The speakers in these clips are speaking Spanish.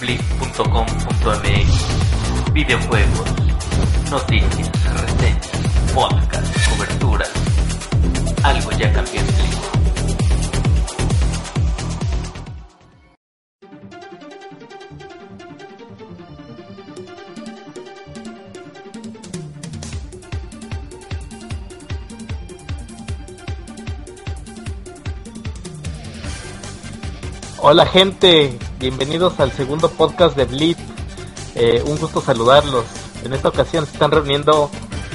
Blip.com.mx Videojuegos, noticias, reseñas, podcast, cobertura. Algo ya cambió en Blip. Hola gente, bienvenidos al segundo podcast de Blip. Eh, un gusto saludarlos. En esta ocasión se están reuniendo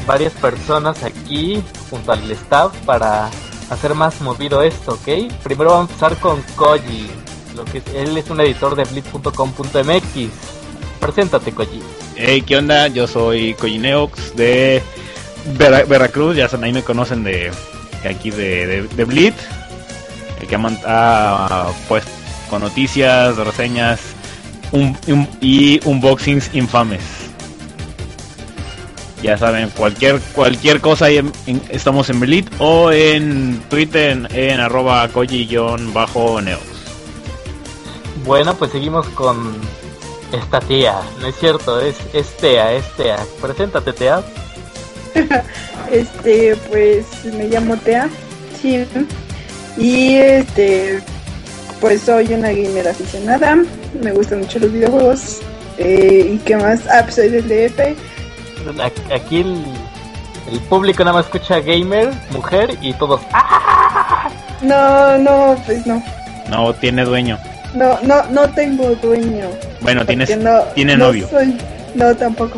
varias personas aquí junto al staff para hacer más movido esto, ¿ok? Primero vamos a empezar con Koji, lo que él es un editor de blip.com.mx. Preséntate Koji. Hey, ¿qué onda? Yo soy Koji Neox de Vera- Veracruz, ya ahí me conocen de aquí de, de, el que ha puesto con noticias, reseñas un- un- y unboxings infames. Ya saben, cualquier cualquier cosa ahí en- en- estamos en Blitz o en Twitter en, en arroba koji-neox. Bueno, pues seguimos con esta tía. No es cierto, es, es Tea, es Tea. Preséntate Tea. Este, pues me llamo Tea. Sí. Y este, pues soy una gamer aficionada. Me gustan mucho los videojuegos. Eh, ¿Y qué más? Ah, pues soy del DF. Aquí- el, el público nada más escucha gamer, mujer y todos. ¡Ah! No, no, pues no. No tiene dueño. No, no, no tengo dueño. Bueno, tienes, no, tiene no novio. soy- no, tampoco.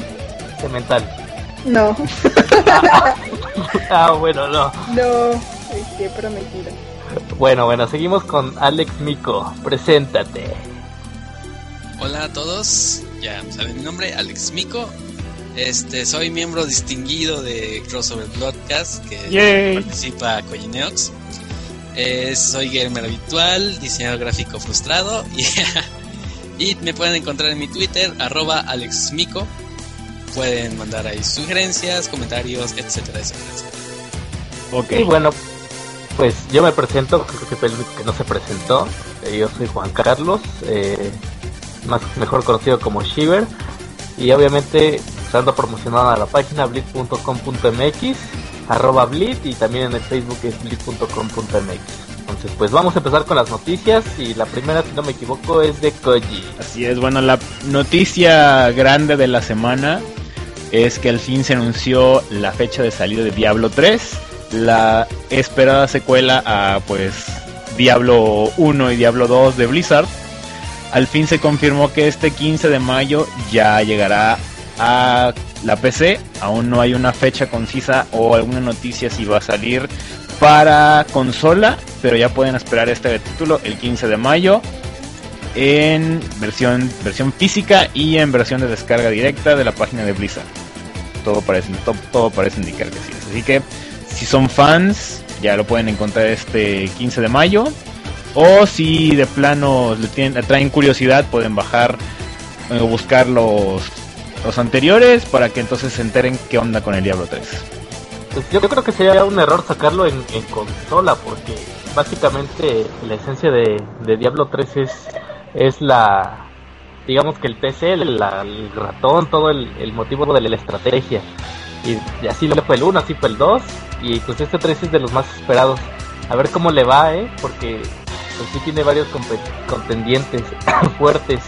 Cemental. No, Ah, bueno, no. no. Este, prometido. Bueno, bueno, seguimos con Alex Mico. Preséntate. Hola a todos, ya saben mi nombre, Alex Mico. Este, soy miembro distinguido de Crossover Broadcast que Yay. participa Coyineox. Eh, soy gamer habitual, diseñador gráfico frustrado y, y me pueden encontrar en mi Twitter, arroba AlexMico. Pueden mandar ahí sugerencias, comentarios, etcétera, etcétera, etcétera. Ok. Y bueno, pues yo me presento, creo que fue que no se presentó. Eh, Yo soy Juan Carlos, eh, más mejor conocido como Shiver. Y obviamente estando promocionado a la página blitz.com.mx, arroba blitz y también en el Facebook es blitz.com.mx. Entonces pues vamos a empezar con las noticias y la primera si no me equivoco es de Koji. Así es, bueno, la noticia grande de la semana es que al fin se anunció la fecha de salida de Diablo 3, la esperada secuela a pues Diablo 1 y Diablo 2 de Blizzard. Al fin se confirmó que este 15 de mayo ya llegará a la PC. Aún no hay una fecha concisa o alguna noticia si va a salir para consola, pero ya pueden esperar este título el 15 de mayo en versión versión física y en versión de descarga directa de la página de Blizzard. Todo parece to- todo, parece indicar que sí. Así que si son fans ya lo pueden encontrar este 15 de mayo o si de plano le, tienen, le traen curiosidad pueden bajar o buscar los los anteriores para que entonces se enteren qué onda con el Diablo 3. Pues yo creo que sería un error sacarlo en, consola porque básicamente la esencia de, de Diablo 3 es, es la, digamos que el TC, el ratón, todo el motivo de la estrategia. Y, y así lo fue el 1, así fue el 2 y pues este 3 es de los más esperados. A ver cómo le va, ¿eh? Porque pues sí tiene varios contendientes fuertes.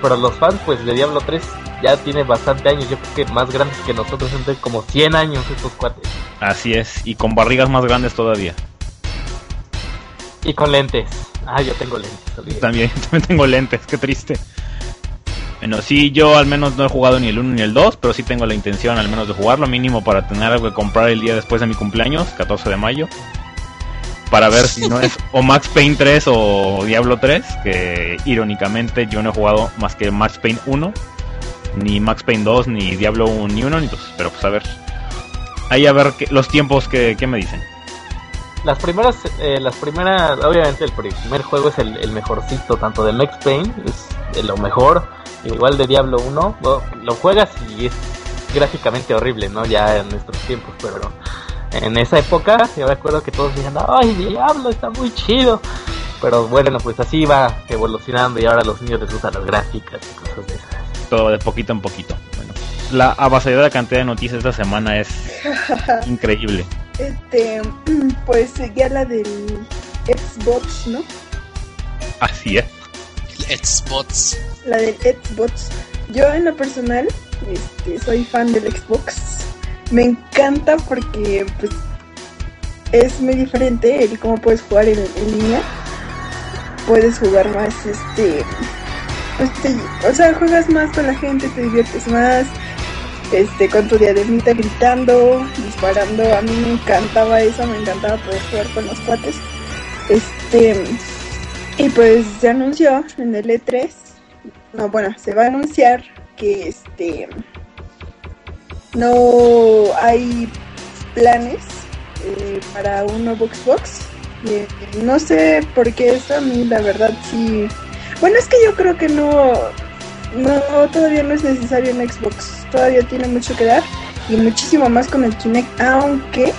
Pero los fans pues de Diablo 3 ya tiene bastante años, yo creo que más grandes que nosotros, entre como 100 años estos cuates. Así es, y con barrigas más grandes todavía. Y con lentes. Ah, yo tengo lentes. olvidé. También, también tengo lentes, qué triste. Bueno, sí, yo al menos no he jugado ni el 1 ni el 2, pero sí tengo la intención al menos de jugarlo mínimo para tener algo que comprar el día después de mi cumpleaños, 14 de mayo. para ver si no es o Max Payne 3 o Diablo 3, que irónicamente yo no he jugado más que Max Payne 1, ni Max Payne 2, ni Diablo 1, ni 1, ni 2, pero pues a ver. Ahí a ver los tiempos que, me dicen. Las primeras, eh, las primeras, obviamente el primer juego es el, mejorcito, tanto de Max Payne, es lo mejor, igual de Diablo 1, lo juegas y es gráficamente horrible, ¿no? Ya en nuestros tiempos, pero en esa época yo me acuerdo que todos decían, ay, Diablo, está muy chido. Pero bueno, pues así va evolucionando y ahora los niños les gustan las gráficas y cosas de esas. Todo de poquito en poquito. Bueno, la avasalladora cantidad de noticias esta semana es increíble. Este, pues ya la del Xbox, ¿no? Así es. Xbox. La del Xbox. Yo en lo personal este, soy fan del Xbox. Me encanta porque pues es muy diferente el cómo puedes jugar en, línea. Puedes jugar más, este, pues o sea, juegas más con la gente, te diviertes más, este, con tu diademita gritando, disparando. A mí me encantaba eso, me encantaba poder jugar con los cuates. Este, y pues se anunció en el E3, no, bueno, se va a anunciar que este no hay planes eh, para un nuevo Xbox. Eh, no sé por qué eso a mí la verdad sí. Bueno, es que yo creo que no, no todavía no es necesario un Xbox. Todavía tiene mucho que dar y muchísimo más con el Kinect, aunque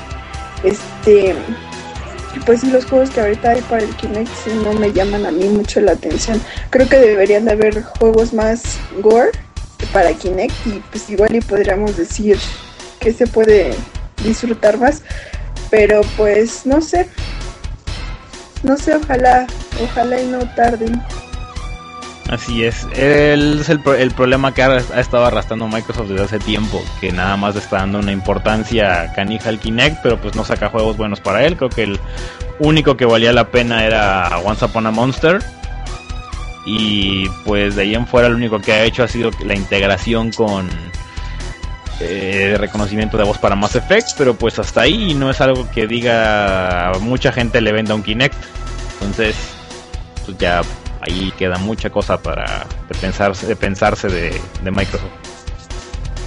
este pues los juegos que ahorita hay para el Kinect no me llaman a mí mucho la atención. Creo que deberían de haber juegos más gore para Kinect y pues igual y podríamos decir que se puede disfrutar más, pero pues no sé, no sé, ojalá, ojalá y no tarden. Así es, el, es el, problema que ha, estado arrastrando Microsoft desde hace tiempo, que nada más está dando una importancia canija al Kinect, pero pues no saca juegos buenos para él, creo que el único que valía la pena era Once Upon a Monster, y pues de ahí en fuera lo único que ha hecho ha sido la integración con eh, reconocimiento de voz para Mass Effect, pero pues hasta ahí no es algo que diga mucha gente le venda un Kinect. Entonces, pues ya ahí queda mucha cosa para pensarse, de pensarse de, Microsoft.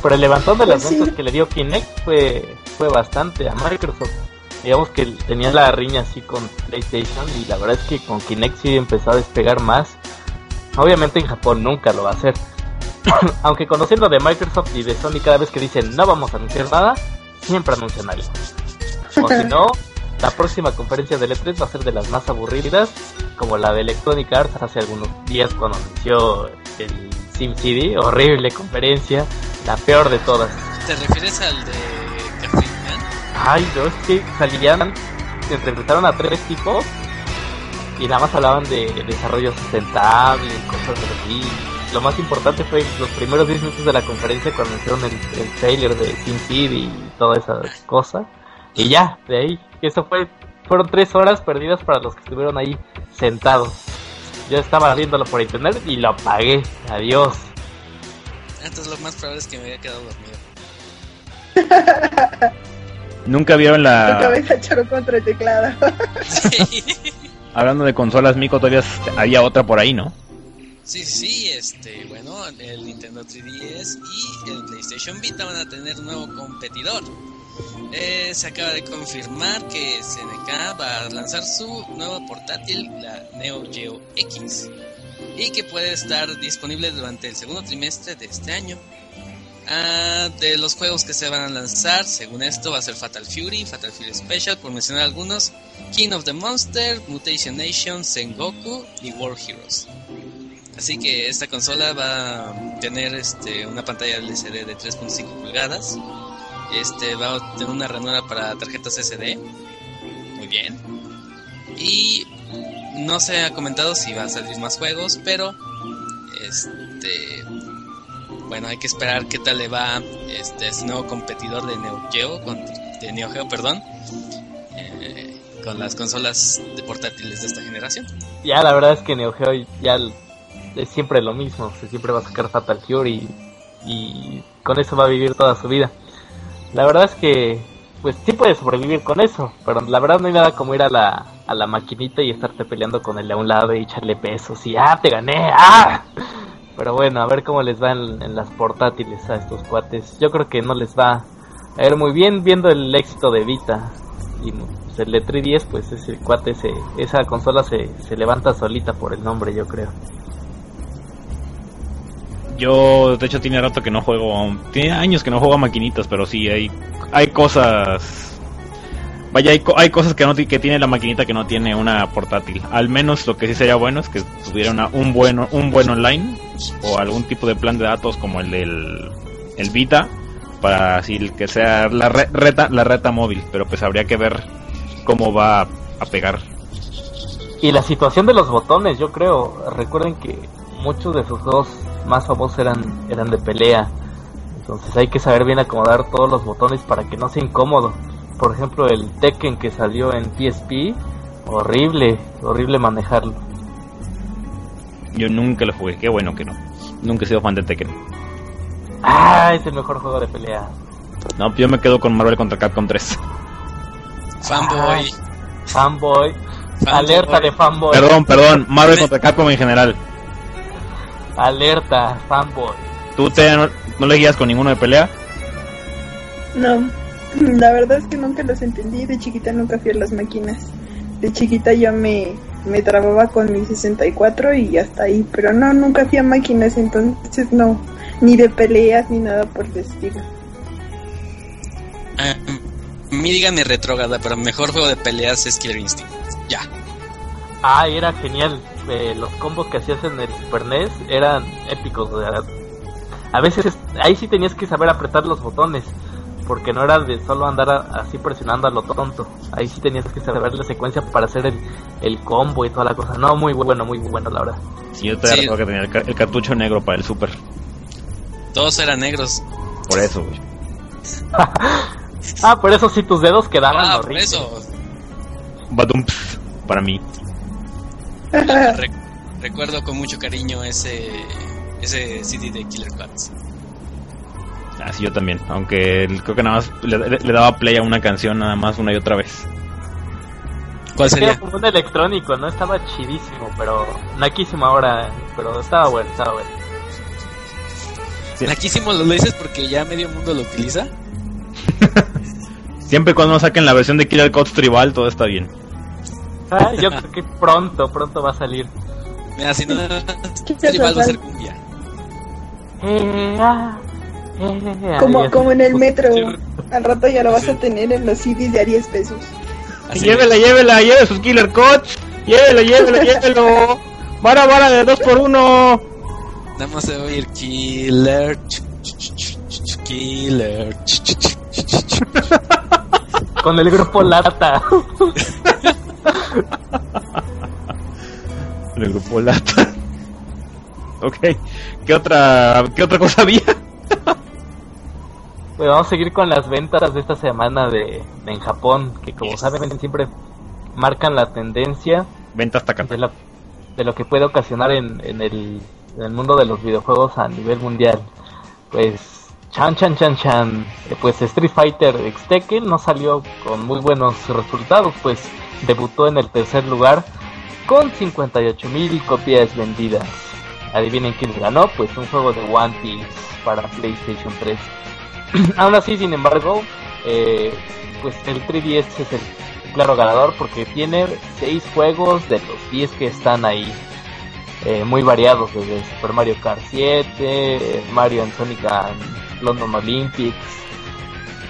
Pero el levantón de las pues ventas que le dio Kinect fue, fue bastante a Microsoft. Digamos que tenía la riña así con PlayStation y la verdad es que con Kinect sí empezó a despegar más Obviamente en Japón nunca lo va a hacer. Aunque conociendo de Microsoft y de Sony cada vez que dicen no vamos a anunciar nada, siempre anuncian algo. O si no, la próxima conferencia de E3 va a ser de las más aburridas, como la de Electronic Arts hace algunos días cuando anunció el SimCity, horrible conferencia, la peor de todas. ¿Te refieres al de Café Ay, no, es que salían, entrevistaron a tres tipos y nada más hablaban de desarrollo sustentable y cosas así. Lo más importante fue los primeros 10 minutos de la conferencia cuando hicieron el, el trailer de SimCity y toda esa cosa. Y ya, de ahí, eso fue, fueron tres horas perdidas para los que estuvieron ahí sentados. Yo estaba viéndolo por internet y lo apagué. Adiós. Entonces lo más probable es que me había quedado dormido. Nunca vieron la. Tu cabeza choró contra el teclado. sí. Hablando de consolas, Mico, todavía había otra por ahí, ¿no? Sí, sí, este, bueno, el Nintendo 3DS y el PlayStation Vita van a tener un nuevo competidor. Eh, se acaba de confirmar que SNK va a lanzar su nuevo portátil, la Neo Geo X, y que puede estar disponible durante el segundo trimestre de este año. Ah, de los juegos que se van a lanzar, según esto, va a ser Fatal Fury, Fatal Fury Special, por mencionar algunos, King of the Monster, Mutation Nation, Sengoku y War Heroes. Así que esta consola va a tener este, una pantalla LCD de 3.5 pulgadas. Este va a tener una ranura para tarjetas SD. Muy bien. Y no se ha comentado si va a salir más juegos, pero este bueno, hay que esperar qué tal le va este, este nuevo competidor de Neo Geo, de Neo Geo, perdón, eh, con las consolas de portátiles de esta generación. Ya, la verdad es que Neo Geo ya es siempre lo mismo, se siempre va a sacar Fatal Fury y con eso va a vivir toda su vida. La verdad es que, pues sí puede sobrevivir con eso, pero la verdad no hay nada como ir a la, a la maquinita y estarte peleando con el de a un lado y echarle besos y ¡ah, te gané! ¡ah! Pero bueno, a ver cómo les va en, las portátiles a estos cuates. Yo creo que no les va a ir muy bien viendo el éxito de Vita. Y pues, el de 3DS, pues ese cuate, se, esa consola se, se levanta solita por el nombre, yo creo. Yo, de hecho, tiene rato que no juego. Tiene años que no juego a maquinitas, pero sí, hay, hay cosas. Vaya, hay, hay cosas que, no, que tiene la maquinita que no tiene una portátil. Al menos lo que sí sería bueno es que tuviera una- un, buen, un buen online o algún tipo de plan de datos como el del el Vita para así que sea la re- reta la reta móvil. Pero pues habría que ver cómo va a, pegar. Y la situación de los botones, yo creo. Recuerden que muchos de sus juegos más famosos eran, eran de pelea. Entonces hay que saber bien acomodar todos los botones para que no sea incómodo. Por ejemplo, el Tekken que salió en PSP, horrible, horrible manejarlo. Yo nunca lo jugué, qué bueno que no. Nunca he sido fan de Tekken. Ah, es el mejor juego de pelea. No, yo me quedo con Marvel contra Capcom 3. Fanboy. Fanboy. Fanboy. Alerta de fanboy. Perdón, perdón, Marvel contra Capcom en general. Alerta, fanboy. ¿Tú te, no, no le guías con ninguno de pelea? No, la verdad es que nunca los entendí. De chiquita nunca fui a las máquinas. De chiquita yo me, me trababa con mi 64 y hasta ahí. Pero no, nunca fui a máquinas, entonces no. Ni de peleas ni nada por el estilo. Ah, mi retrógrada, pero mejor juego de peleas es Killer Instinct. Ya. Ah, era genial. Eh, los combos que hacías en el Super NES eran épicos. o sea, a veces ahí sí tenías que saber apretar los botones. Porque no era de solo andar a- así presionando a lo tonto. Ahí sí tenías que saber la secuencia para hacer el, el combo y toda la cosa. No, muy bueno, muy bueno, la verdad. Sí, yo todavía Sí. recuerdo que tenía el, ca- el cartucho negro para el Super. Todos eran negros. Por eso, güey. Ah, por eso sí tus dedos quedaban Ah, por eso. Badumps, para mí. Re- recuerdo con mucho cariño ese ese CD de Killer Quats. Así yo también. Aunque creo que nada más le, daba play a una canción nada más una y otra vez. ¿Cuál Era sería? como un electrónico, ¿no? Estaba chidísimo, pero naquísimo ahora. Pero estaba bueno, estaba bueno. Laquísimo lo dices porque ya medio mundo lo utiliza. Siempre y cuando no saquen la versión de Killer Codes Tribal, todo está bien. Ah, yo creo que pronto, pronto va a salir. Mira, si no, ¿Qué Tribal va a ser cumbia. Eh, ah, eh, Como, como en el metro. Al rato ya lo vas a tener en los CDs de a 10 pesos. Así Llévela, llévela, lleve sus Killer Codes. Llévelo, llévelo, llévelo. Vara, vara de dos por uno. Nada más se va a oír Killer. Killer. Con el grupo Lata. En el grupo Lata. ok. ¿Qué otra, qué otra cosa había? Pues vamos a seguir con las ventas de esta semana de, de en Japón, que como Yes. saben siempre marcan la tendencia Venta hasta acá. de lo, de lo que puede ocasionar en, en, el, en el mundo de los videojuegos a nivel mundial. Pues chan chan chan chan, eh, pues Street Fighter X no salió con muy buenos resultados, pues debutó en el tercer lugar con 58 mil copias vendidas. Adivinen quién ganó, pues un juego de One Piece para PlayStation 3. Aún así, sin embargo, eh, pues el 3DS es el claro ganador porque tiene 6 juegos de los 10 que están ahí. Eh, muy variados, desde Super Mario Kart 7, eh, Mario and Sonic and London Olympics,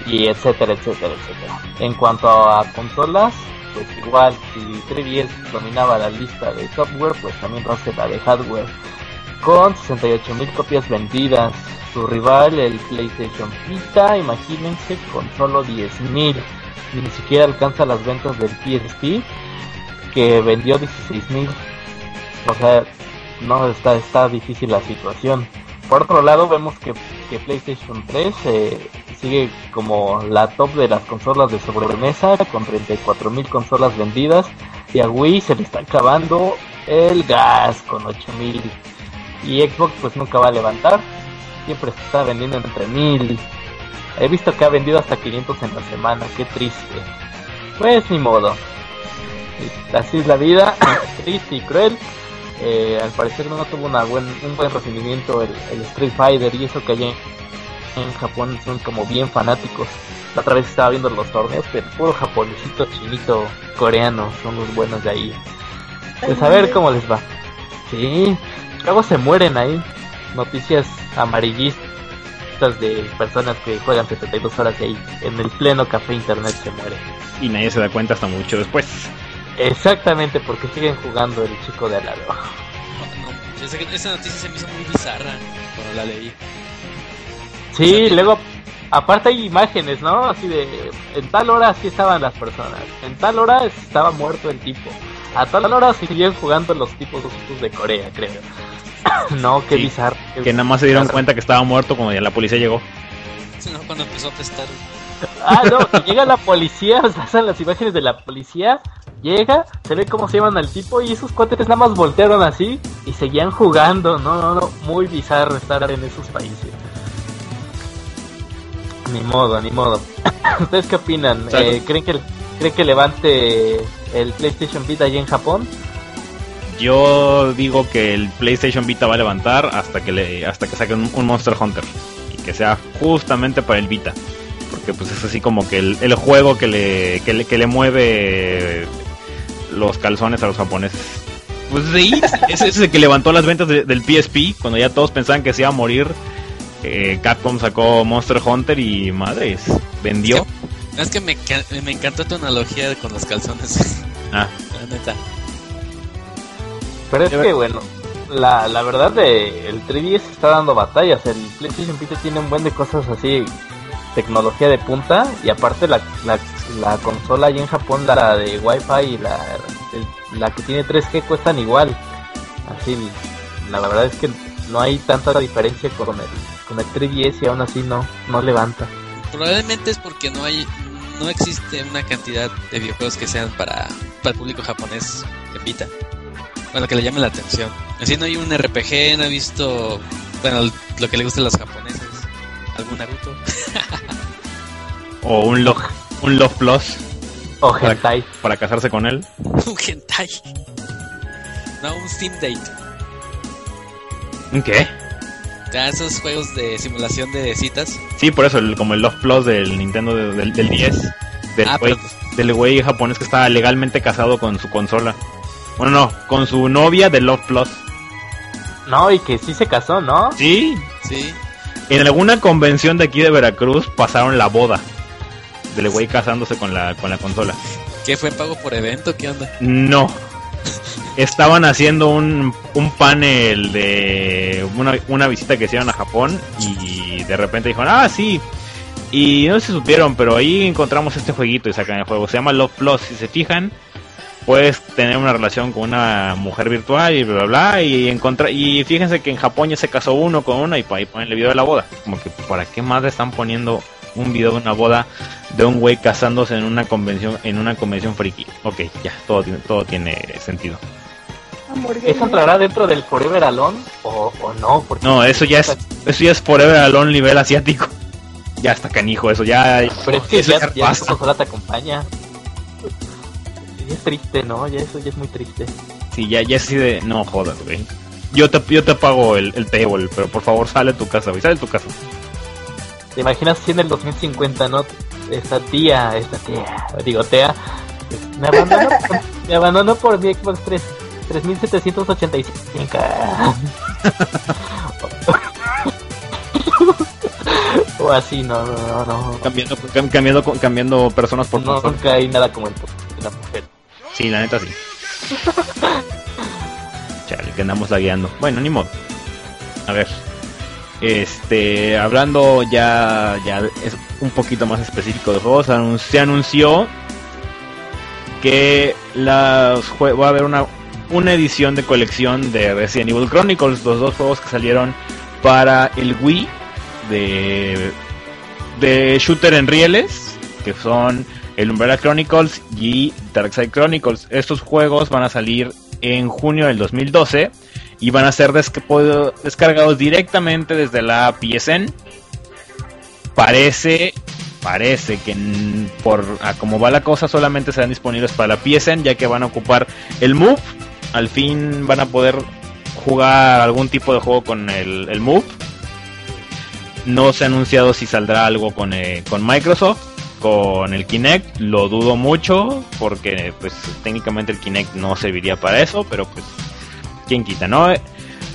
y etcétera, etcétera, etcétera. En cuanto a consolas, pues igual, si 3DS dominaba la lista de software, pues también Rocket la de hardware. Con 68.000 copias vendidas. Su rival, el PlayStation Vita, imagínense, con solo 10.000. Ni siquiera alcanza las ventas del PSP, que vendió 16.000. O sea, no está, está difícil la situación. Por otro lado, vemos que, que PlayStation 3 eh, sigue como la top de las consolas de sobremesa, con 34.000 consolas vendidas. Y a Wii se le está acabando el gas con 8.000. Y Xbox pues nunca va a levantar. Siempre está vendiendo entre 1000. He visto que ha vendido hasta 500 en la semana. Qué triste. Pues ni modo. así es la vida, triste y cruel. Eh, al parecer no tuvo una buen, un buen recibimiento el, el Street Fighter y eso que allá en Japón son como bien fanáticos. La otra vez estaba viendo los torneos, pero puro japonesito, chinito, coreano, son los buenos de ahí. Pues a ver cómo les va. Sí, luego se mueren ahí. Noticias amarillistas de personas que juegan 72 horas ahí en el pleno café internet se mueren. Y nadie se da cuenta hasta mucho después. Exactamente, porque siguen jugando el chico de al lado. No, no, esa noticia se me hizo muy bizarra cuando la leí. Sí, luego, aparte hay imágenes, ¿no? Así de, en tal hora sí estaban las personas, en tal hora estaba muerto el tipo, a tal hora siguen jugando los tipos de Corea, creo. no, qué Sí, bizarro. qué Que nada más se dieron bizarro. cuenta que estaba muerto cuando ya la policía llegó. No, cuando empezó a prestar. Ah, no, llega la policía, o sea, las imágenes de la policía, llega, se ve cómo se llevan al tipo y esos cuates nada más voltearon así y seguían jugando, no, no, no, muy bizarro estar en esos países. Ni modo, ni modo. ¿Ustedes qué opinan? Eh, ¿creen, que, ¿Creen que levante el PlayStation Vita allí en Japón? Yo digo que el PlayStation Vita va a levantar hasta que le, hasta que saquen un Monster Hunter y que sea justamente para el Vita, porque pues es así como que el, el juego que le, que le que le mueve los calzones a los japoneses. Pues sí, ese es el que levantó las ventas de- del PSP cuando ya todos pensaban que se iba a morir. eh, Capcom sacó Monster Hunter y madres, vendió. Es que me, ca- me encantó tu analogía con los calzones. Ah, la neta. Pero es que bueno, la, la verdad de el 3DS está dando batallas. El PlayStation Vita tiene un buen de cosas así, tecnología de punta y aparte la, la, la consola allí en Japón, la de Wi-Fi y la, la que tiene 3G cuestan igual. Así, la verdad es que no hay tanta diferencia con el, con el 3DS y aún así no, no levanta. Probablemente es porque no hay no existe una cantidad de videojuegos que sean para, para el público japonés en Vita. Bueno, que le llame la atención. Así no hay un RPG, no he visto bueno, lo que le gusta a los japoneses. ¿Algún Naruto? o un Love, un Love Plus O Para- Hentai. para casarse con él. un hentai. No, un Steam Date. ¿Qué? Ya esos juegos de simulación de citas. Sí, por eso, el- como el Love Plus del Nintendo de- del, del 10. Del Ah, güey pero- del güey japonés que estaba legalmente casado con su consola. Bueno, no, con su novia de Love Plus. No, y que sí se casó, ¿no? Sí, Sí. En alguna convención de aquí de Veracruz pasaron la boda del güey casándose con la, con la consola. ¿Qué fue pago por evento? ¿Qué onda? No. Estaban haciendo un, un panel de una, una visita que hicieron a Japón y de repente dijeron, ah, sí. Y no si supieron, pero ahí encontramos este jueguito y sacan el juego. Se llama Love Plus. Si se fijan, puedes tener una relación con una mujer virtual y bla, bla, bla. Y, encontra y fíjense que en Japón ya se casó uno con una y ahí ponen el video de la boda. Como que, ¿para qué más le están poniendo un video de una boda de un güey casándose en una convención en una convención friki? Ok, ya, todo tiene, todo tiene sentido. ¿Eso entrará dentro del Forever Alone o, o no? Porque No, eso ya es eso ya es Forever Alone nivel asiático. Ya está canijo, eso ya. Pero es que eso ya, ya ya te acompaña. Es triste, ¿no? Ya eso ya es muy triste. Sí, ya, ya es así de. No jodas, güey. Yo te, yo te pago el, el table, pero por favor sale de tu casa, güey. Sale de tu casa. ¿Te imaginas si en el 2050, no? Esta tía, esta tía, digo, Tea, me abandonó, me abandonó por mi Xbox 3, 3785. o así, no, no, no, no. Cambiando, cam- cambiando, cambiando personas por No, consola. nunca hay nada como el la mujer. Sí, la neta sí. Chale, que andamos lagueando. Bueno, ni modo. A ver. Este, hablando ya, ya es un poquito más específico de juegos, se anunció que las va a haber una, una edición de colección de Resident Evil Chronicles, los dos juegos que salieron para el Wii de, de shooter en rieles, que son el Umbrella Chronicles y Darkside Chronicles. Estos juegos van a salir en junio del 2012 y van a ser descargados directamente desde la PSN. Parece parece que por a como va la cosa solamente serán disponibles para la PSN ya que van a ocupar el Move. Al fin van a poder jugar algún tipo de juego con el, Move. No se ha anunciado si saldrá algo con, eh, con Microsoft, con el Kinect. Lo dudo mucho porque pues técnicamente el Kinect no serviría para eso, pero pues quién quita, ¿no?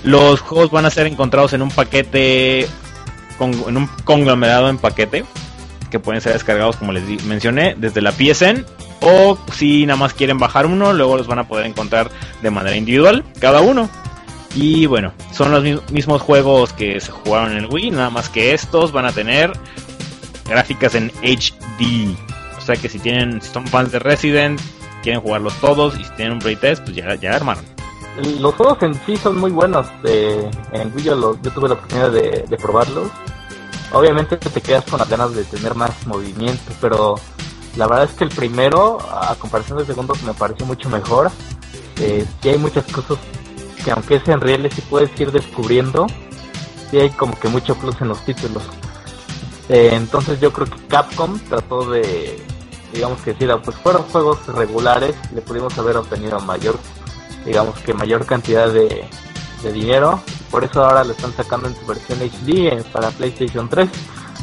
Los juegos van a ser encontrados en un paquete, con- en un conglomerado en paquete, que pueden ser descargados, como les mencioné, desde la PSN. O si nada más quieren bajar uno, luego los van a poder encontrar de manera individual, cada uno. Y bueno, son los mi- mismos juegos que se jugaron en el Wii, nada más que estos van a tener gráficas en HD. O sea que si tienen, si son fans de Resident, quieren jugarlos todos y si tienen un playtest, pues ya, ya armaron. Los juegos en sí son muy buenos. eh, en Wii yo, yo tuve la oportunidad de, de probarlos. Obviamente te quedas con las ganas de tener más movimiento, pero la verdad es que el primero, a comparación del segundo, me pareció mucho mejor. Eh, hay muchas cosas que aunque es en real sí puedes ir descubriendo. Sí hay como que mucho plus en los títulos. Eh, entonces yo creo que Capcom trató de, digamos que decir, ah, pues fueron juegos regulares, le pudimos haber obtenido mayor digamos que mayor cantidad de, de dinero. Por eso ahora lo están sacando en su versión HD para PlayStation 3.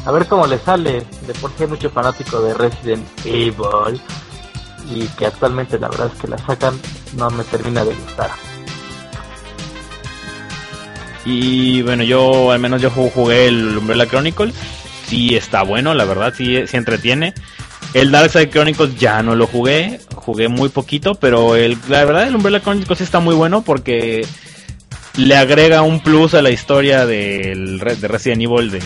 A ver cómo le sale. De por sí hay mucho fanático de Resident Evil. Y que actualmente la verdad es que la sacan no me termina de gustar. Y bueno, yo al menos yo ju- jugué el Umbrella Chronicles. Sí está bueno, la verdad, sí, sí entretiene. El Darkseid Chronicles ya no lo jugué, jugué muy poquito, pero el, la verdad el Umbrella Chronicles sí está muy bueno porque le agrega un plus a la historia del de Resident Evil de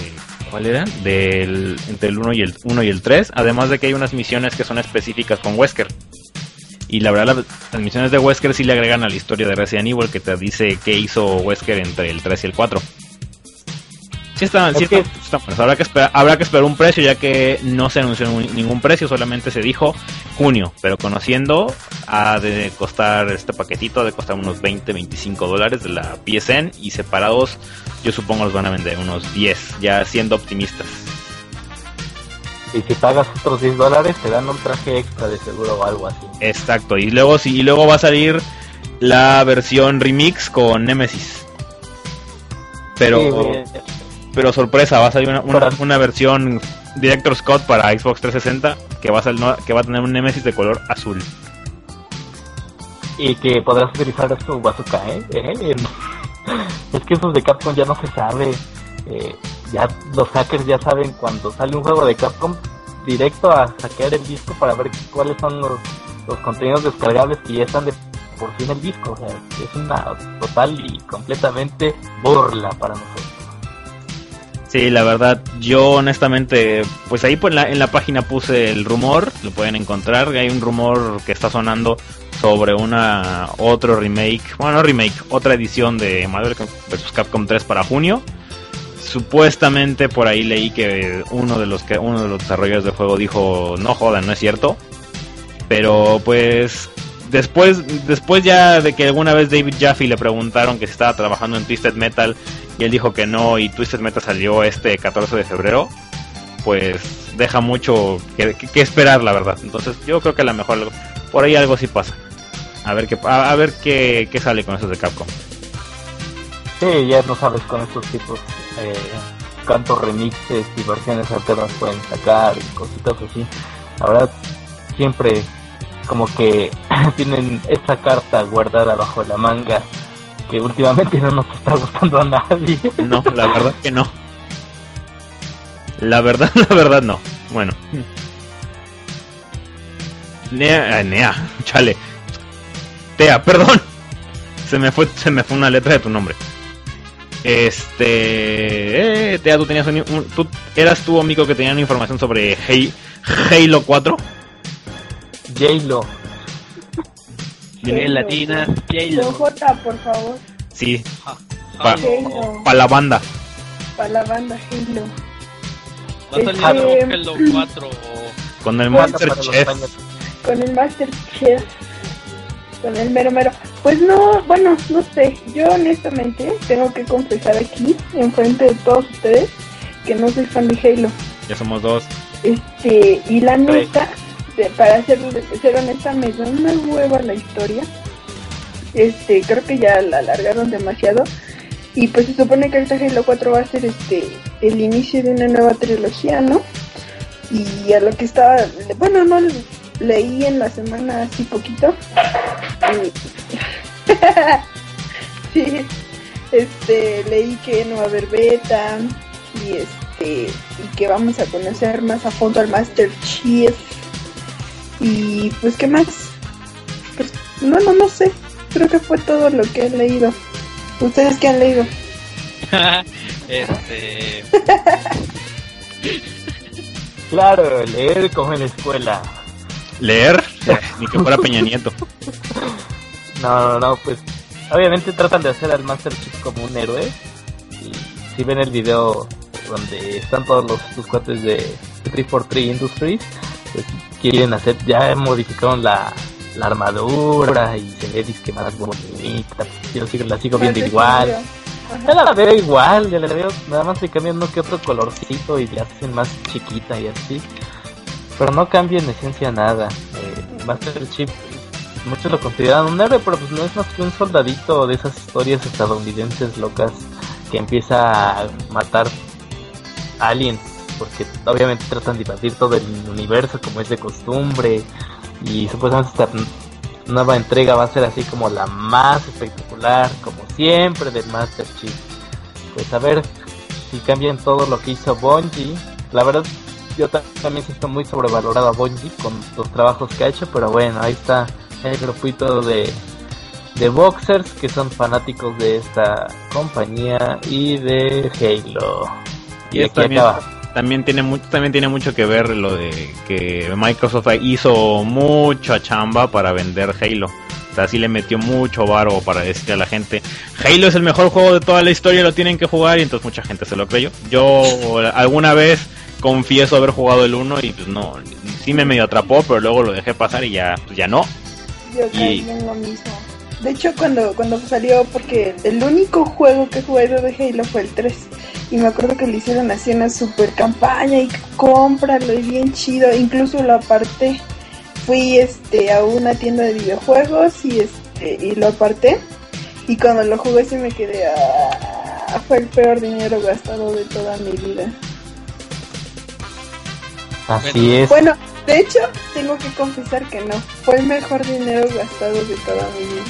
¿cuál era? Del entre el 1 y el 1 y el 3, además de que hay unas misiones que son específicas con Wesker. Y la verdad, las, las misiones de Wesker sí le agregan a la historia de Resident Evil que te dice qué hizo Wesker entre el 3 y el 4. Sí, está, sí Es que- está- está bueno. Habrá que, esperar, habrá que esperar un precio ya que no se anunció ningún- precio, solamente se dijo junio. Pero conociendo, ha de costar este paquetito, de costar unos 20, 25 dólares de la PSN y separados, yo supongo los van a vender unos 10, ya siendo optimistas. Y si pagas otros 10 dólares te dan un traje extra de seguro o algo así. Exacto, y luego sí, y luego va a salir la versión remix con Nemesis. Pero Sí, pero sorpresa, va a salir una, una, versión Director Scott para Xbox 360 que va a que va a tener un Nemesis de color azul. y que podrás utilizar su bazooka, ¿eh? ¿Eh? Es que esos de Capcom ya no se sabe. Eh, ya los hackers ya saben cuando sale un juego de Capcom directo a hackear el disco para ver cuáles son los, los contenidos descargables que ya están de por en el disco. O sea, es una total y completamente burla para nosotros. Sí, la verdad, yo honestamente, pues ahí pues, en, la, página puse el rumor, lo pueden encontrar, hay un rumor que está sonando sobre una otro remake, bueno, no remake, otra edición de Marvel vs. Capcom 3 para junio. Supuestamente por ahí leí que uno de los que uno de los desarrolladores del juego dijo, "No jodan, no es cierto." Pero pues después después ya de que alguna vez David Jaffe le preguntaron que si estaba trabajando en Twisted Metal y él dijo que no y Twisted Metal salió este 14 de febrero, pues deja mucho que, que- esperar la verdad. Entonces yo creo que a lo mejor por ahí algo sí pasa. A ver qué a, a ver qué, qué sale con esos de Capcom. Sí, ya no sabes con estos tipos eh, remixes y versiones alternas pueden sacar y cositas así. La verdad, siempre como que tienen esa carta guardada bajo la manga que últimamente no nos está gustando a nadie. No, la verdad que no. La verdad, la verdad no. Bueno. Nea, eh, Nea, chale. Tea, perdón. Se me fue, se me fue una letra de tu nombre. Este, eh, Tea, tú tenías un, un- tú eras tu amigo que tenía una información sobre Hey- Halo 4. J-Lo, En latina. J, por favor. Sí, Ja, Pa- Halo. para la banda. Para la banda Halo. Va a salir Este- Halo 4 Con el Master para Chef. Con el Master Chef. Con el mero mero. Pues no, bueno, no sé. Yo honestamente tengo que confesar aquí, enfrente de todos ustedes, que no soy fan de Halo. Ya somos dos. Este, y la neta, de- para ser, ser honesta, me da una hueva la historia. Este, creo que ya la alargaron demasiado. Y pues se supone que ahorita Halo 4 va a ser este el inicio de una nueva trilogía, ¿no? Y a lo que estaba, bueno, no leí en la semana así poquito. Sí, este, leí que no va y este y que vamos a conocer más a fondo al Master Chief y pues qué más pues no no no sé creo que fue todo lo que he leído ustedes qué han leído este. Claro, leer como en la escuela. Leer, ni que fuera Peña Nieto. No, no, no, pues obviamente tratan de hacer al Master Chief como un héroe. Y si ven el video donde están todos los, los cuates de 343 Industries, pues quieren hacer, ya modificaron la, la armadura y se ve disque más bonita. Yo sigo, la sigo viendo igual. Ya la veo igual, ya la veo, nada más le cambian uno que otro colorcito y le hacen más chiquita y así. Pero no cambia en esencia nada. Eh, Master Chief, muchos lo consideran un héroe, pero pues no es más que un soldadito de esas historias estadounidenses locas que empieza a matar aliens, porque obviamente tratan de invadir todo el universo como es de costumbre. Y supuestamente esta nueva entrega va a ser así como la más espectacular, como siempre, del Master Chief. Pues a ver si cambian todo lo que hizo Bungie. La verdad, yo ta- también siento muy sobrevalorado a Bungie con los trabajos que ha hecho, pero bueno, ahí está el grupito de, de boxers que son fanáticos de esta compañía y de Halo. Y, Y aquí acaba. También tiene mucho, también tiene mucho que ver lo de que Microsoft hizo mucha chamba para vender Halo. O sea, sí le metió mucho varo para decirle a la gente, Halo es el mejor juego de toda la historia, lo tienen que jugar y entonces mucha gente se lo creyó. Yo alguna vez confieso haber jugado el 1 y pues no, sí me medio atrapó, pero luego lo dejé pasar y ya, pues ya no. Yo caí en lo mismo. De hecho, cuando, cuando salió, porque el único juego que jugué de Halo fue el 3. Y me acuerdo que le hicieron así una super campaña y cómpralo y bien chido. Incluso lo aparté. Fui este a una tienda de videojuegos y este y lo aparté. Y cuando lo jugué sí me quedé ah, fue el peor dinero gastado de toda mi vida. Así es. Bueno, de hecho, tengo que confesar que no. Fue el mejor dinero gastado de toda mi vida.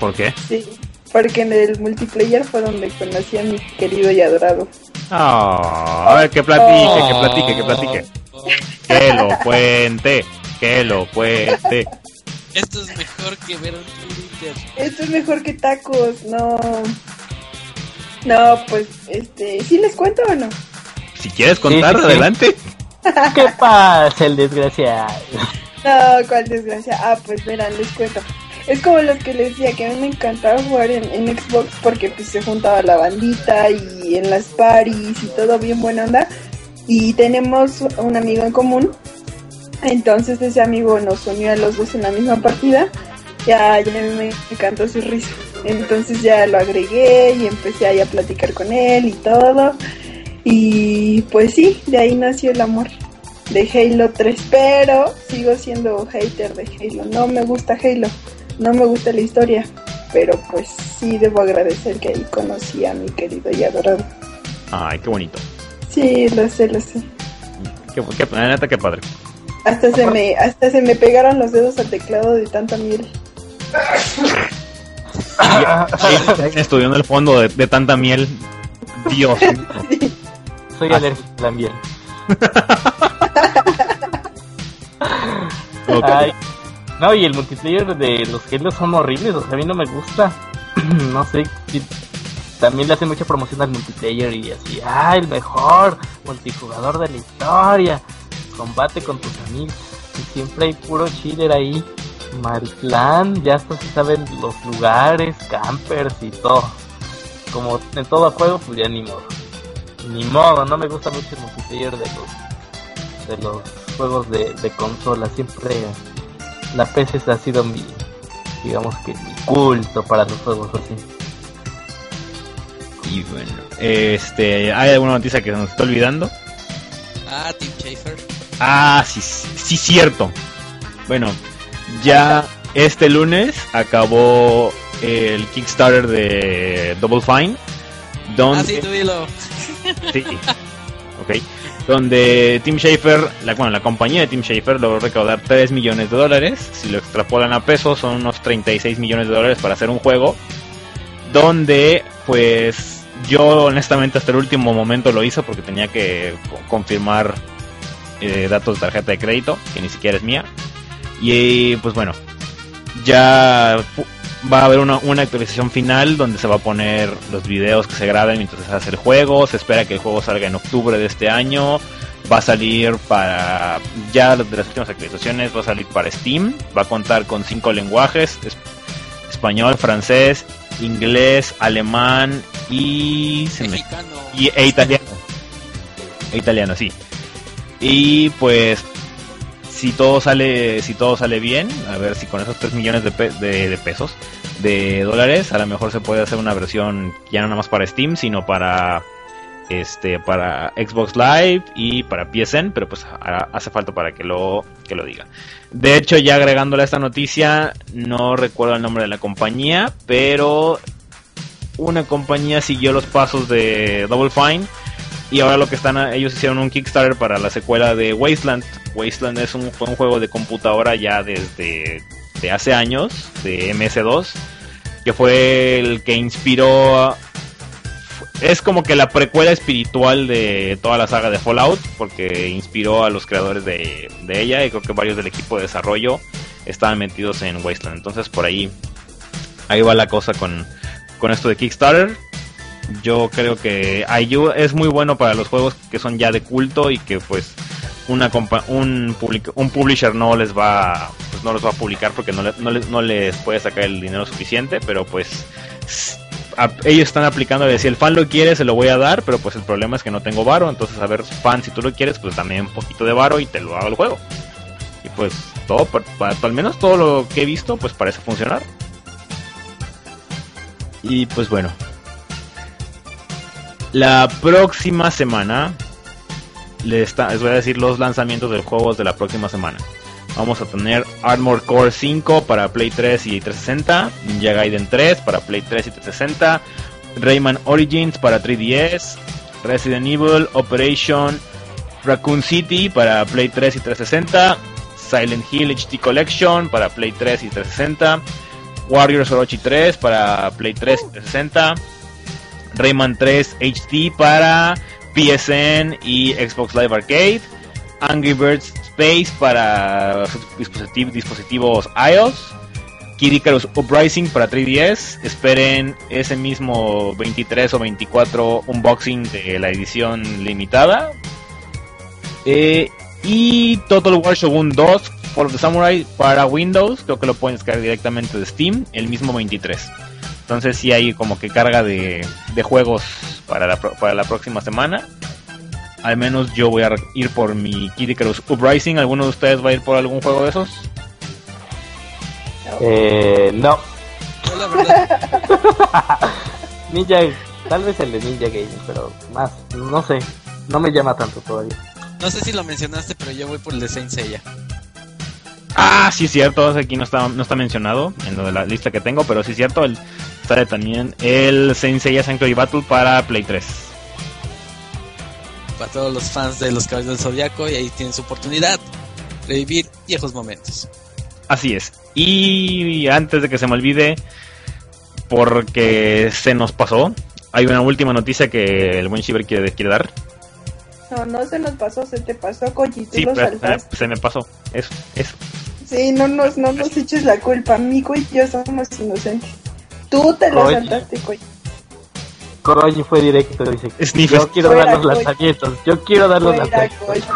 ¿Por qué? Sí, porque en el multiplayer fue donde conocí a mi querido y adorado. Ah, a ver, que platique, que platique, que platique. Que lo cuente, que lo cuente. Esto es mejor que ver un Twitter. Esto es mejor que tacos, no. No, pues, este, ¿sí les cuento o no? Si quieres contar, Sí, sí, sí. adelante. ¿Qué pasa, el desgraciado? No, cuál desgracia. Ah, pues verán, les cuento. Es como los que les decía que a mí me encantaba jugar en, en Xbox porque pues se juntaba la bandita y en las paris y todo bien buena onda. Y tenemos un amigo en común. Entonces ese amigo nos unió a los dos en la misma partida. Ya, ya me encantó su risa. Entonces ya lo agregué y empecé ahí a platicar con él y todo. Y pues sí, de ahí nació el amor de Halo 3, pero sigo siendo hater de Halo. No me gusta Halo, no me gusta la historia, pero pues sí debo agradecer que ahí conocí a mi querido y adorado. Ay, qué bonito. Sí, lo sé, lo sé. Qué, qué, la neta, qué padre. Hasta se me, hasta se me pegaron los dedos al teclado de tanta miel. Estudió en el fondo de, de tanta miel. Dios. Soy Ah. alérgico a la miel. Ok. Ay, no, y el multiplayer de los Halo son horribles, o sea, a mí no me gusta. no sé, si- también le hacen mucha promoción al multiplayer y así, ah, el mejor multijugador de la historia. Combate con tus amigos. Y siempre hay puro cheater ahí. Mal plan, ya hasta se saben los lugares, campers y todo. Como en todo juego, pues ya ni modo. Ni modo, no me gusta mucho el multiplayer de los de los juegos de, de consola. Siempre la PC ha sido mi, digamos que mi culto para los juegos así. Y bueno, este, ¿hay alguna noticia que se nos está olvidando? Ah, Tim Schafer. Ah, sí, sí, cierto. Bueno, ya este lunes acabó el Kickstarter de Double Fine. Donde, Ah, sí, tú dilo. Sí. Ok. Donde Tim Schafer, la, bueno, la compañía de Tim Schafer logró recaudar 3 millones de dólares. Si lo extrapolan a pesos, son unos 36 millones de dólares para hacer un juego. Donde, pues, yo honestamente hasta el último momento lo hice porque tenía que co- confirmar eh, datos de tarjeta de crédito, que ni siquiera es mía. Y pues bueno, ya va a haber una, una actualización final donde se va a poner los videos que se graben mientras se hace el juego. Se espera que el juego salga en octubre de este año. Va a salir para ya de las últimas actualizaciones va a salir para Steam. Va a contar con cinco lenguajes: es- español, francés, inglés, alemán y se me y, e italiano. E italiano, sí. Y pues si todo sale si todo sale bien, a ver si con esos 3 millones de, pe- de, pesos, de dólares, a lo mejor se puede hacer una versión ya no nada más para Steam, sino para este para Xbox Live y para PSN, pero pues ha- hace falta para que lo que lo diga. De hecho, ya agregándole a esta noticia, no recuerdo el nombre de la compañía, pero una compañía siguió los pasos de Double Fine y ahora lo que están ellos hicieron un Kickstarter para la secuela de Wasteland. Wasteland es un, fue un juego de computadora ya desde de hace años de MS2 que fue el que inspiró es como que la precuela espiritual de toda la saga de Fallout porque inspiró a los creadores de, de ella y creo que varios del equipo de desarrollo estaban metidos en Wasteland entonces por ahí ahí va la cosa con, con esto de Kickstarter yo creo que ayu- es muy bueno para los juegos que son ya de culto y que pues una un, public- un publisher no les va pues no los va a publicar porque no, le- no, les, no les puede sacar el dinero suficiente pero pues ellos están aplicando de si el fan lo quiere se lo voy a dar pero pues el problema es que no tengo varo entonces a ver fan si tú lo quieres pues dame un poquito de varo y te lo hago el juego. Y pues todo al menos todo lo que he visto pues parece funcionar. Y pues bueno la próxima semana les, voy a decir los lanzamientos de juegos de la próxima semana. Vamos a tener Armor Core 5 para Play 3 y 360, Ninja Gaiden 3 para Play 3 y 360, Rayman Origins para 3DS, Resident Evil Operation Raccoon City para Play 3 y 360, Silent Hill HD Collection para Play 3 y 360, Warriors Orochi 3 para Play 3 y 360, Rayman 3 HD para PSN y Xbox Live Arcade, Angry Birds Space para dispositiv- dispositivos iOS, Kid Uprising para 3DS, esperen ese mismo 23 o 24 unboxing de la edición limitada, Eh, y Total War Shogun 2 Fall of the Samurai para Windows, creo que lo pueden descargar directamente de Steam, el mismo 23. Entonces sí hay como que carga de, de juegos para la, pro- para la próxima semana. Al menos yo voy a ir por mi Kid Icarus Uprising. ¿Alguno de ustedes va a ir por algún juego de esos? Eh, no, Yo la verdad, Ninja, tal vez el de Ninja Gaming, pero más, no sé, no me llama tanto todavía. no sé si lo mencionaste, pero yo voy por el de Saint Seiya. Ah, sí, cierto. Aquí no está, no está mencionado en lo de la lista que tengo, pero sí, cierto. El, sale también el Saint Seiya Sanctuary Battle para Play 3. Para todos los fans de los Caballeros del Zodiaco, y ahí tienen su oportunidad de vivir viejos momentos. Así es. Y antes de que se me olvide, porque se nos pasó, hay una última noticia que el buen Shiver quiere, quiere dar. No, no se nos pasó, se te pasó, Koji, Sí, lo pero, saltaste. eh, se me pasó. Eso, eso. Sí, no nos, no nos eches la culpa, Mico y yo somos inocentes. Tú te lo saltaste, Koji. Koroji fue directo, dice. Yo quiero Fuera, dar los lanzamientos, yo quiero dar los Fuera, lanzamientos.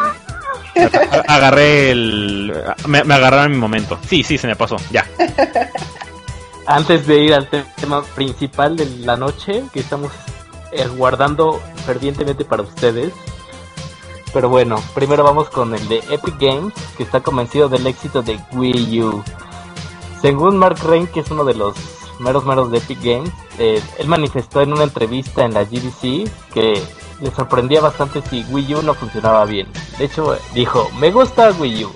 Agarré el. Me, me agarraron mi momento. Sí, sí, se me pasó. Ya. Antes de ir al te- tema principal de la noche, que estamos eh, guardando fervientemente para ustedes. Pero bueno, primero vamos con el de Epic Games, que está convencido del éxito de Wii U. Según Mark Rain, que es uno de los meros meros de Epic Games, eh, él manifestó en una entrevista en la GDC que le sorprendía bastante si Wii U no funcionaba bien. De hecho, dijo, me gusta Wii U.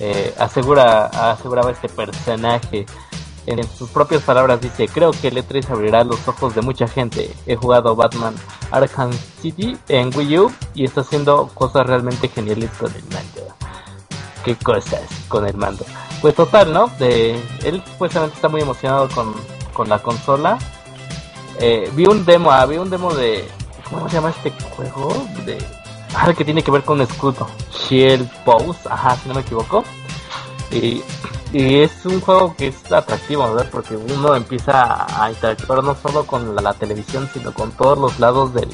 Eh, asegura, aseguraba este personaje. En sus propias palabras dice, creo que el E3 abrirá los ojos de mucha gente. He jugado Batman Arkham City en Wii U y está haciendo cosas realmente geniales con el mando. ¿Qué cosas con el mando? Pues total, ¿no? De, él supuestamente está muy emocionado con, con la consola. Eh, vi un demo, ah, vi un demo de... ¿Cómo se llama este juego? De... Ah, que tiene que ver con escudo. Shield Pose, ajá, si no me equivoco. Y, y es un juego que es atractivo, ¿verdad? Porque uno empieza a interactuar no solo con la, la televisión, sino con todos los lados del,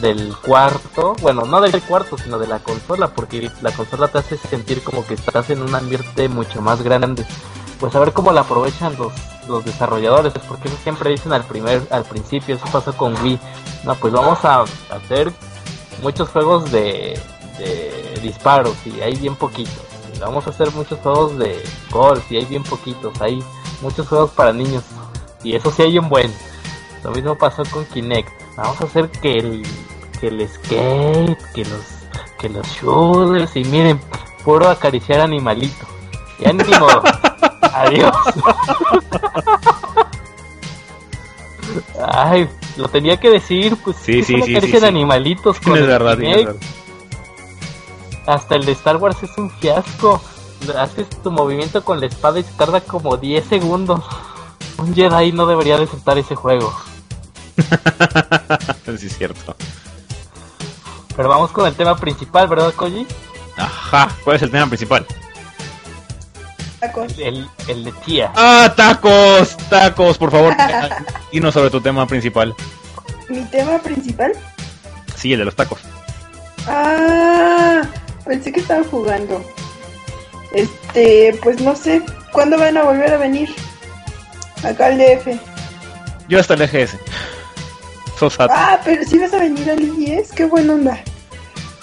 del cuarto, bueno, no del cuarto, sino de la consola, porque la consola te hace sentir como que estás en un ambiente mucho más grande. Pues a ver cómo la aprovechan los, los desarrolladores, porque eso siempre dicen al primer, al principio, eso pasó con Wii. No, pues vamos a hacer muchos juegos de, de disparos y hay bien poquitos. Vamos a hacer muchos juegos de golf y hay bien poquitos. Hay muchos juegos para niños y eso sí hay un buen. Lo mismo pasó con Kinect. Vamos a hacer que el, que el skate, que los, que los shooters y miren, puro acariciar animalito. Ya ni modo. Adiós. Ay, lo tenía que decir, pues Sí, sí, sí, sí, sí. animalitos con el verdad. Hasta el de Star Wars es un fiasco. Haces tu movimiento con la espada y se tarda como 10 segundos. Un Jedi no debería de soltar ese juego. sí, es cierto. Pero vamos con el tema principal, ¿verdad, Koji? Ajá, ¿cuál es el tema principal? Tacos. El, el de tía. ¡Ah, tacos! ¡Tacos, por favor! Dinos sobre tu tema principal. Mi tema principal. Sí, el de los tacos. Ah, pensé que estaban jugando. Este, pues no sé, ¿cuándo van a volver a venir? Acá al DF. Yo hasta el EGS. Ah, pero si vas a venir al IES, qué buena onda.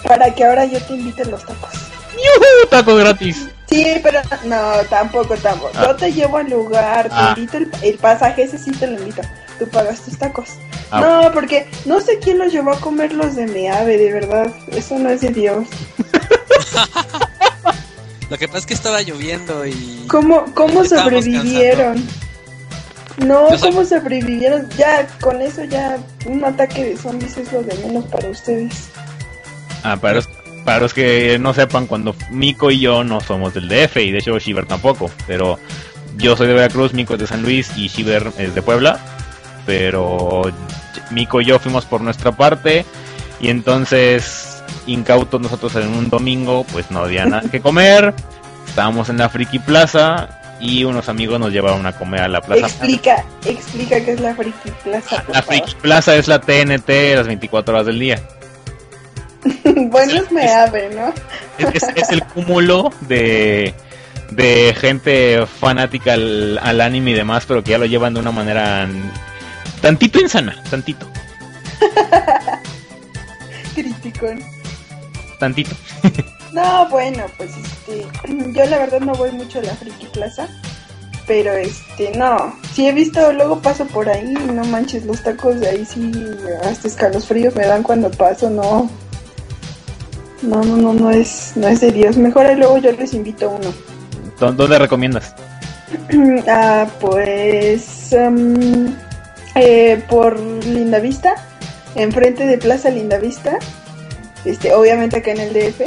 Para que ahora yo te invite los tacos. ¡Yujú! ¡Tacos gratis! Sí, pero no, tampoco, tampoco. Ah. Yo te llevo al lugar, te Ah. invito el, el pasaje, ese sí te lo invito. Tú pagas tus tacos. Ah. No, porque no sé quién los llevó a comer los de mi ave, de verdad. Eso no es de Dios. Lo que pasa es que estaba lloviendo y. ¿Cómo, cómo sobrevivieron? No, Yo soy- ¿cómo sobrevivieron? Ya, con eso ya un ataque de zombies es lo de menos para ustedes. Ah, para los, para los que no sepan, cuando Miko y yo no somos del DF, y de hecho Shiver tampoco, pero yo soy de Veracruz, Miko es de San Luis y Shiver es de Puebla, pero Miko y yo fuimos por nuestra parte, y entonces, incautos nosotros en un domingo, pues no había nada que comer, estábamos en la Friki Plaza, y unos amigos nos llevaron a comer a la plaza. Explica, explica qué es la Friki Plaza. La. Friki Plaza es la TNT las 24 horas del día. bueno, es me ave, ¿no? es, el cúmulo de, de gente fanática al, al anime y demás, pero que ya lo llevan de una manera tantito insana, tantito, Criticón. tantito. No, bueno, pues este, yo la verdad no voy mucho a la Friki Plaza, pero este, no, sí he visto, luego paso por ahí, no manches, los tacos de ahí sí, hasta escalofríos me dan cuando paso, no, no, no, no, no es, no es de Dios, mejor ahí luego yo les invito uno. ¿Dó- ¿Dónde recomiendas? ah, pues, em, eh, por Linda Vista, enfrente de Plaza Linda Vista, este, obviamente acá en el DF.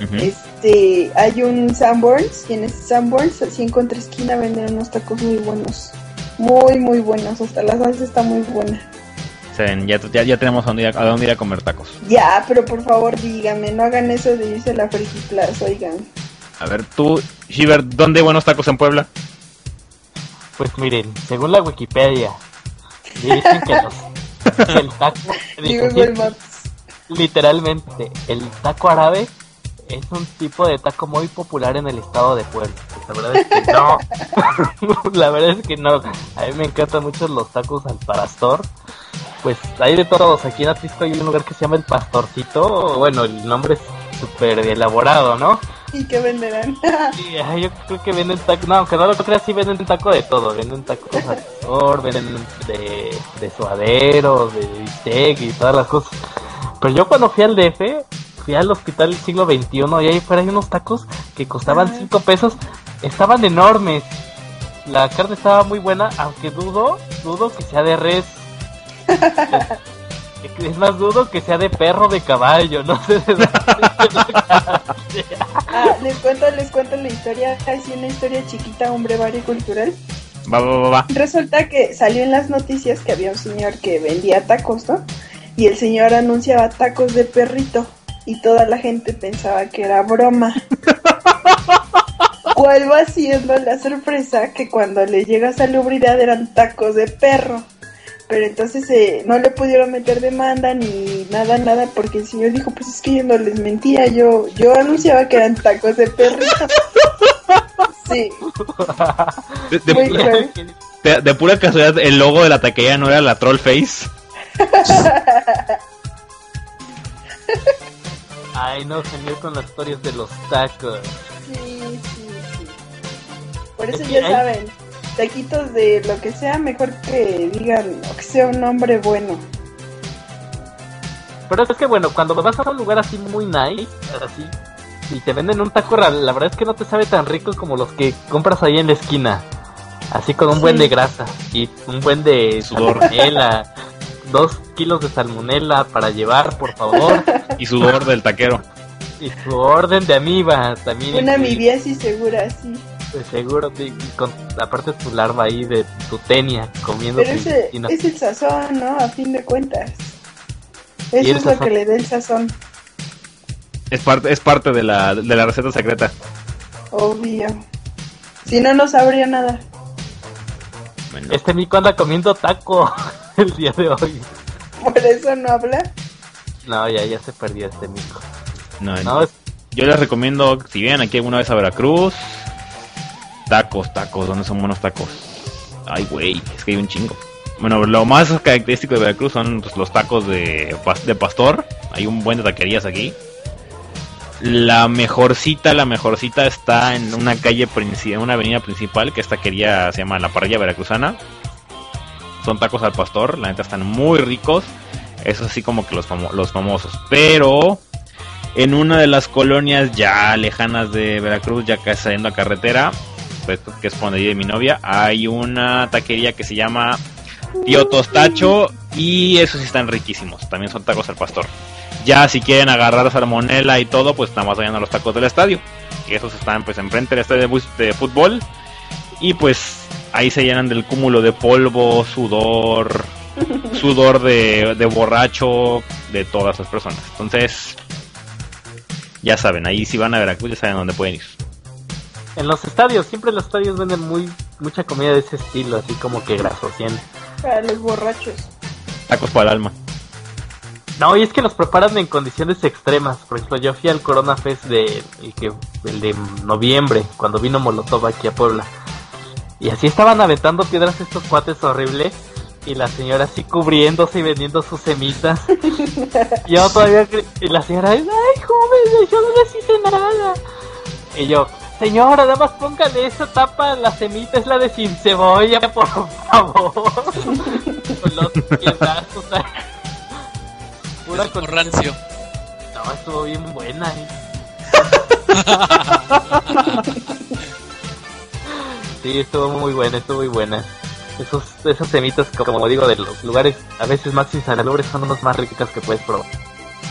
Este, hay un Sanborns y en ese Sanborns, así en contraesquina, venden unos tacos muy buenos. Muy, muy buenos. Hasta la salsa está muy buena. Ya, ya, ya tenemos a dónde, ir a, a dónde ir a comer tacos. Ya, pero por favor díganme, no hagan eso de irse a la Friki Plaza, oigan. A ver, tú, Shiver, ¿dónde hay buenos tacos en Puebla? Pues miren, según la Wikipedia, dicen que los, el taco, Digo, literalmente, el taco árabe es un tipo de taco muy popular en el estado de Puebla. La verdad es que no. la verdad es que no. A mí me encantan mucho los tacos al pastor. Pues hay de todos. Aquí en Atlisco hay un lugar que se llama el Pastorcito. Bueno, el nombre es súper elaborado, ¿no? ¿Y qué venderán? Ay, yo creo que venden taco, no, aunque no lo creas, sí venden taco de todo, venden tacos al pastor, venden de, de suadero, de bistec y todas las cosas. Pero yo cuando fui al DF, fui al hospital del siglo XXI y ahí fuera hay unos tacos que costaban Ajá. 5 pesos. Estaban enormes. La carne estaba muy buena, aunque dudo, dudo que sea de res. es, es más dudo que sea de perro de caballo, no sé de Ah, les cuento, les cuento la historia, así una historia chiquita, un brevario cultural. Va, va, va, va. Resulta que salió en las noticias que había un señor que vendía tacos, ¿no? Y el señor anunciaba tacos de perrito y toda la gente pensaba que era broma. ¿Cuál va siendo la sorpresa que cuando le llega salubridad eran tacos de perro? Pero entonces eh, no le pudieron meter demanda ni nada, nada, porque el señor dijo, pues es que yo no les mentía, yo, yo anunciaba que eran tacos de perrito. Sí, De, de muy pura, cruel. de- de pura casualidad, el logo de la taquería no era la Troll Face. Ay, no, genial con las historias de los tacos. Sí, sí, sí. Por eso ya hay- saben, taquitos de lo que sea, mejor que digan o que sea un hombre bueno. Pero es que bueno, cuando vas a un lugar así muy nice, así, y te venden un taco, la la verdad es que no te sabe tan rico como los que compras ahí en la esquina. Así con un Sí. buen de grasa y un buen de Sudor. salmonela. dos kilos de salmonela para llevar, por favor. Y sudor del taquero. y su orden de amiba también. Una amibiasis segura, sí. de seguro, y con, aparte tu larva ahí de tu tenia comiendo Pero ese es el sazón, ¿no? A fin de cuentas. Eso es lo que le da el sazón, Es parte, es parte de la, de la receta secreta. obvio. Si no, no sabría nada. Bueno, Este mico anda comiendo taco el día de hoy. Por eso no habla. No, ya, ya se perdió este mico. no, No, es- Yo les recomiendo, si vienen aquí alguna vez a Veracruz, tacos, tacos, ¿dónde son buenos tacos? Ay, güey, es que hay un chingo. Bueno, lo más característico de Veracruz son pues, los tacos de, pas- de pastor. Hay un buen de taquerías aquí. La mejorcita, la mejorcita está en una calle, en una avenida principal, que esta taquería se llama La Parrilla Veracruzana. Son tacos al pastor, la neta están muy ricos. Eso así como que los, los famosos. Pero en una de las colonias ya lejanas de Veracruz, ya casi saliendo a carretera, pues, que es donde vive mi novia, hay una taquería que se llama Tío Tostacho y esos están riquísimos. También son tacos al pastor. Ya si quieren agarrar salmonela y todo, pues nada más vayan a los tacos del estadio. Que esos están pues enfrente del estadio de fútbol. Y pues ahí se llenan del cúmulo de polvo, sudor, sudor de, de borracho de todas las personas. Entonces, ya saben, ahí si van a Veracruz ya saben dónde pueden ir. en los estadios, siempre los estadios venden muy mucha comida de ese estilo, así como que grasosiente. Para los borrachos. Tacos para el alma. No, y es que los preparan en condiciones extremas. Por ejemplo, yo fui al Corona Fest de, el, que, el de noviembre, cuando vino Molotov aquí a Puebla. Y así estaban aventando piedras estos cuates horribles. Y la señora así cubriéndose y vendiendo sus semitas. y yo todavía... Y la señora, ay, joven, yo no les hice nada. Y yo, señora, nada más póngale esa tapa, la semita es la de sin cebolla, por favor. Con los piedazos. Pura con- rancio. no, estuvo bien buena. ¿eh? sí, estuvo muy buena, estuvo muy buena. Esos, esas semitas, como digo, de los lugares a veces más insalubres son unos más ricas que puedes probar.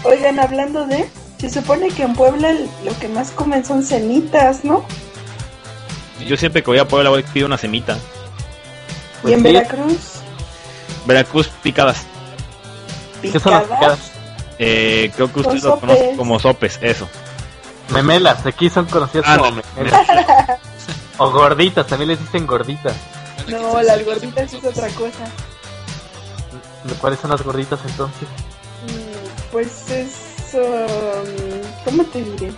Oigan, hablando de, se supone que en Puebla lo que más comen son cenitas, ¿no? Yo siempre que voy a Puebla voy pido una semita. Pues y en sí. Veracruz, Veracruz picadas. ¿Qué son las picadas. Eh, creo que ustedes lo conocen como sopes, eso. Memelas, aquí son conocidas Ah, como memelas. O gorditas, también les dicen gorditas. No, las gorditas es otra cosa. ¿Cuáles son las gorditas entonces? Mm, Pues es. um, ¿Cómo te diré?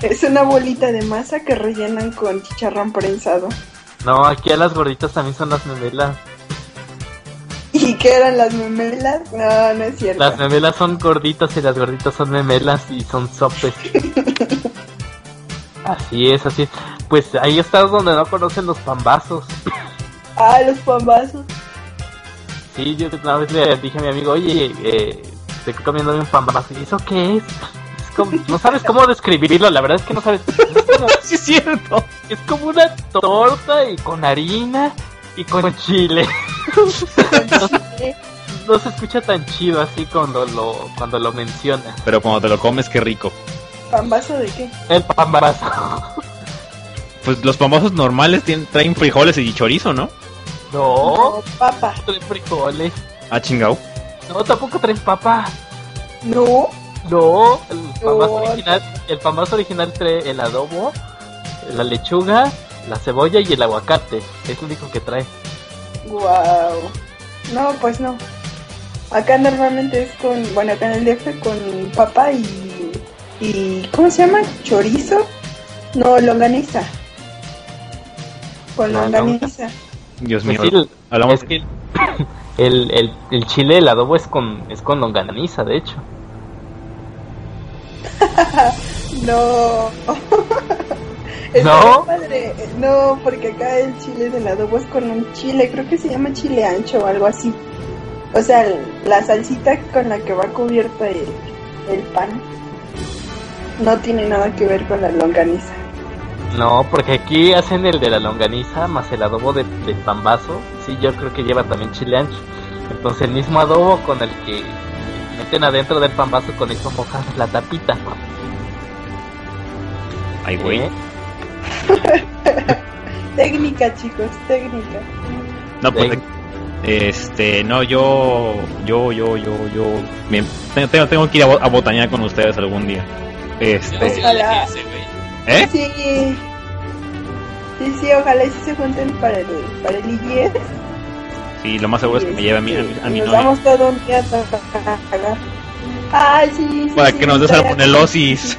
Es una bolita de masa que rellenan con chicharrón prensado. No, aquí a las gorditas también son las memelas. ¿Y qué eran las memelas? No, no es cierto. Las memelas son gorditas y las gorditas son memelas y son sopes. así es, así es. Pues ahí estás donde no conocen los pambazos. Ah, los pambazos. Sí, yo una vez le dije a mi amigo, oye, eh, este, comiéndome un pambazo. ¿Y eso qué es? Es como- no sabes cómo describirlo, la verdad es que no sabes. Es como, Sí, es cierto. es como una torta y con harina y con chile. No se escucha tan chido así cuando lo, cuando lo mencionas. Pero cuando te lo comes, qué rico. ¿Pambazo de qué? El pambazo. Pues los pambazos normales tienen, traen frijoles y chorizo, ¿no? No, No, papa. traen frijoles. Ah, chingao. No, tampoco traen papa. No. No, el pambazo No. original, el original trae el adobo, la lechuga, la cebolla y el aguacate. Es lo único que trae. Wow. No, pues no. Acá normalmente es con, bueno, acá en el DF con papa y, y ¿cómo se llama? Chorizo. No, longaniza. Con La longaniza. Dios Pues mío. sí, el- Hablamos es que el, el, el chile, el adobo es con, es con longaniza, de hecho. No. ¿No? padre. No, porque acá el chile del adobo es con un chile, creo que se llama chile ancho o algo así. O sea, la salsita con la que va cubierta el, el pan no tiene nada que ver con la longaniza. No, porque aquí hacen el de la longaniza más el adobo de, de pambazo. Sí, yo creo que lleva también chile ancho. Entonces el mismo adobo con el que meten adentro del pambazo, con eso mojas la tapita. Ay, güey. ¿Eh? Técnica, chicos, técnica. No, pues. Este, no, yo. Yo, yo, yo, yo. me- tengo, tengo- tengo que ir a, bo- a botanear con ustedes algún día. Este. Ojalá. ¿Eh? Sí. Sí, sí, ojalá y sí se junten para el, para el IGS. Sí, lo más seguro es que me lleve a mi, a mi, a mi Nos novia. vamos todo un día a. Ay, sí, sí. Para sí, que nos des estaría- salmonelosis.